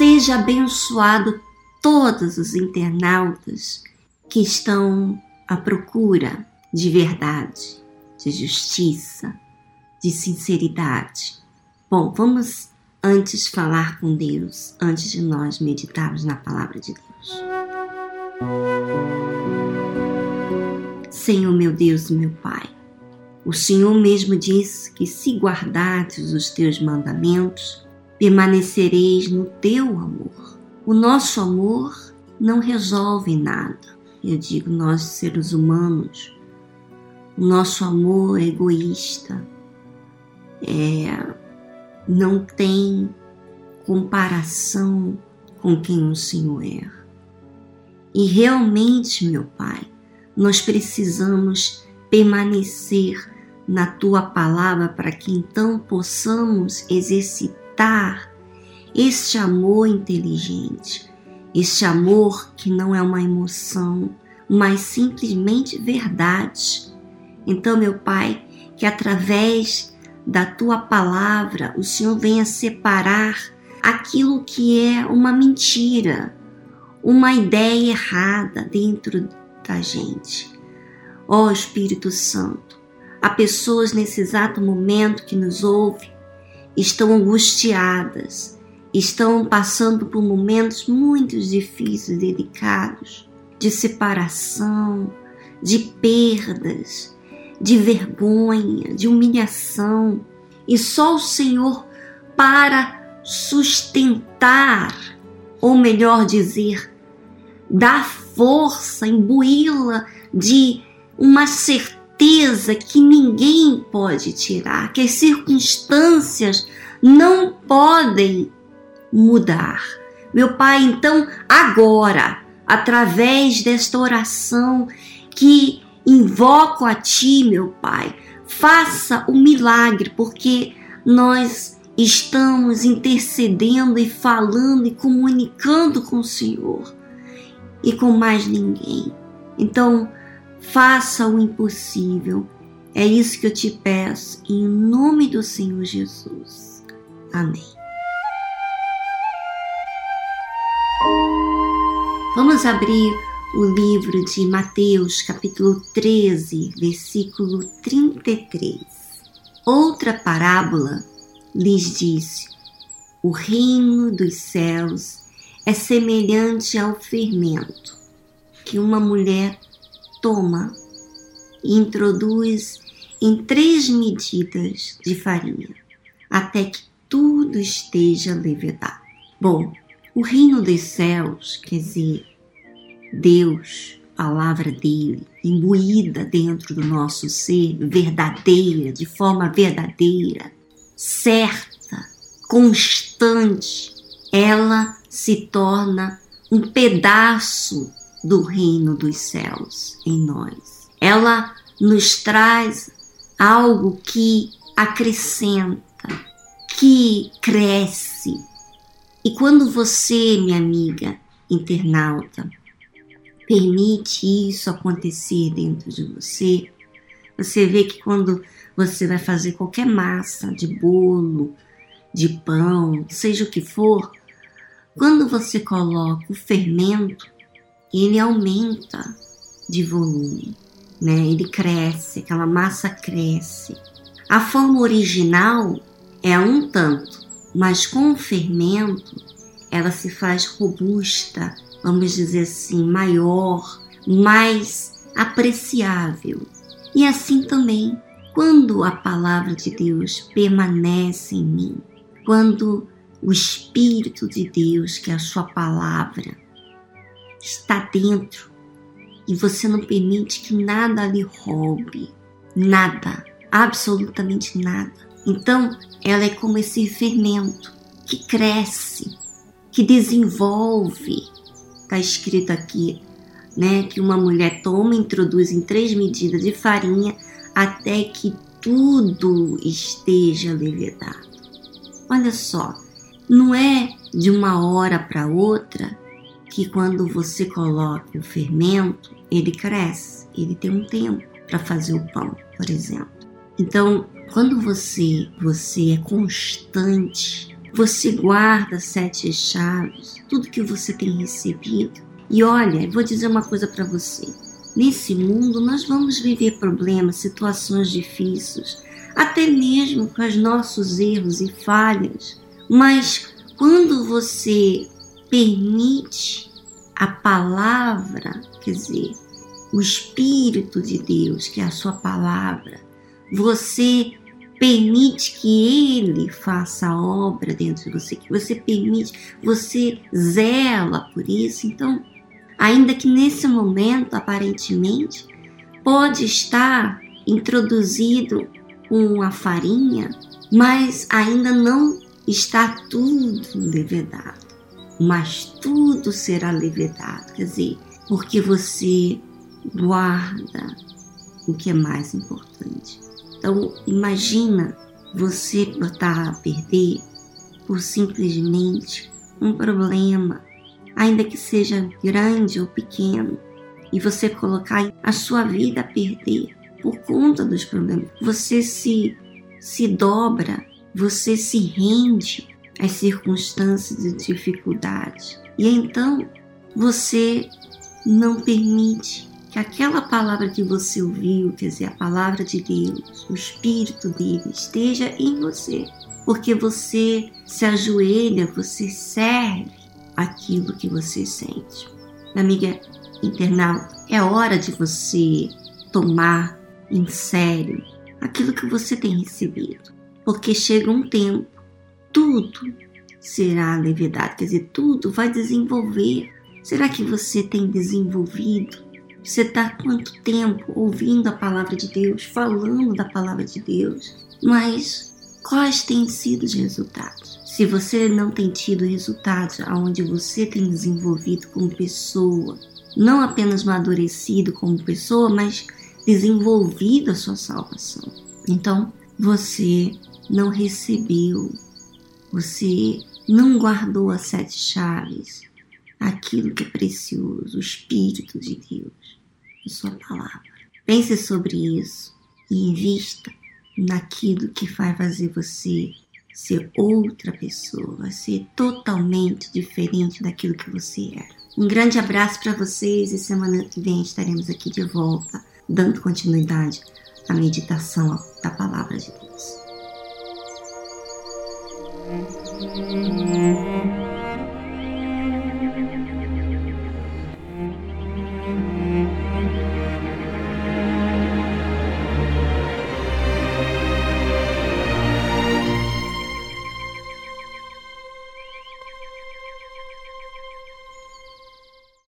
Seja abençoado todos os internautas que estão à procura de verdade, de justiça, de sinceridade. Bom, vamos antes falar com Deus, antes de nós meditarmos na palavra de Deus. Senhor meu Deus e meu Pai, o Senhor mesmo disse que se guardardes os teus mandamentos, permanecereis no teu amor. O nosso amor não resolve nada. Eu digo nós seres humanos, o nosso amor é egoísta, é, não tem comparação com quem o Senhor é. E realmente, meu Pai, nós precisamos permanecer na tua palavra para que então possamos exercitar este amor inteligente, este amor que não é uma emoção, mas simplesmente verdade. Então, meu Pai, que através da tua palavra o Senhor venha separar aquilo que é uma mentira, uma ideia errada dentro da gente. Ó oh, Espírito Santo, há pessoas nesse exato momento que nos ouvem, estão angustiadas, estão passando por momentos muito difíceis, delicados, de separação, de perdas, de vergonha, de humilhação, e só o Senhor para sustentar, ou melhor dizer, dar força, imbuí-la de uma certeza que ninguém pode tirar, que as circunstâncias não podem mudar. Meu Pai, então, agora, através desta oração que invoco a Ti, meu Pai, faça o milagre, porque nós estamos intercedendo e falando e comunicando com o Senhor e com mais ninguém. Então, faça o impossível. É isso que eu te peço, em nome do Senhor Jesus. Amém. Vamos abrir o livro de Mateus, capítulo 13, versículo 33. Outra parábola lhes disse: O reino dos céus é semelhante ao fermento que uma mulher toma e introduz em três medidas de farinha, até que tudo esteja levedado. Bom, o reino dos céus, quer dizer, Deus, palavra dele, imbuída dentro do nosso ser, verdadeira, de forma verdadeira, certa, constante, ela se torna um pedaço do reino dos céus em nós. Ela nos traz algo que acrescenta, que cresce. E quando você, minha amiga internauta, permite isso acontecer dentro de você, você vê que quando você vai fazer qualquer massa de bolo, de pão, seja o que for, quando você coloca o fermento, ele aumenta de volume, né? Ele cresce, aquela massa cresce. A forma original é um tanto, mas com o fermento ela se faz robusta, vamos dizer assim, maior, mais apreciável. E assim também, quando a palavra de Deus permanece em mim, quando o Espírito de Deus, que é a sua palavra, está dentro e você não permite que nada lhe roube, nada, absolutamente nada. Então, ela é como esse fermento que cresce, que desenvolve, está escrito aqui, né, que uma mulher toma e introduz em três medidas de farinha até que tudo esteja levedado. Olha só, não é de uma hora para outra que quando você coloca o fermento, ele cresce, ele tem um tempo para fazer o pão, por exemplo. Então, quando você você é constante você guarda sete chaves, tudo que você tem recebido. E olha, vou dizer uma coisa para você. Nesse mundo nós vamos viver problemas, situações difíceis, até mesmo com os nossos erros e falhas. Mas quando você permite a palavra, quer dizer, o Espírito de Deus, que é a sua palavra, você permite que Ele faça a obra dentro de você, que você permite, você zela por isso. Então, ainda que nesse momento, aparentemente, pode estar introduzido uma farinha, mas ainda não está tudo levedado. Mas tudo será levedado, quer dizer, porque você guarda o que é mais importante. Então, imagina você botar a perder por simplesmente um problema, ainda que seja grande ou pequeno, e você colocar a sua vida a perder por conta dos problemas. Você se, se dobra, você se rende às circunstâncias de dificuldade. E então você não permite que aquela palavra que você ouviu, quer dizer, a palavra de Deus, o Espírito dele, esteja em você. Porque você se ajoelha, você serve aquilo que você sente. Amiga internauta, é hora de você tomar em sério aquilo que você tem recebido. Porque chega um tempo, tudo será levedade, quer dizer, tudo vai desenvolver. Será que você tem desenvolvido você está quanto tempo ouvindo a palavra de Deus, falando da palavra de Deus, mas quais têm sido os resultados? Se você não tem tido resultados aonde você tem desenvolvido como pessoa, não apenas amadurecido como pessoa, mas desenvolvido a sua salvação. Então, você não recebeu, você não guardou as sete chaves, aquilo que é precioso, o Espírito de Deus, a Sua palavra. Pense sobre isso e invista naquilo que vai fazer você ser outra pessoa, ser totalmente diferente daquilo que você era. Um grande abraço para vocês e semana que vem estaremos aqui de volta, dando continuidade à meditação da palavra de Deus.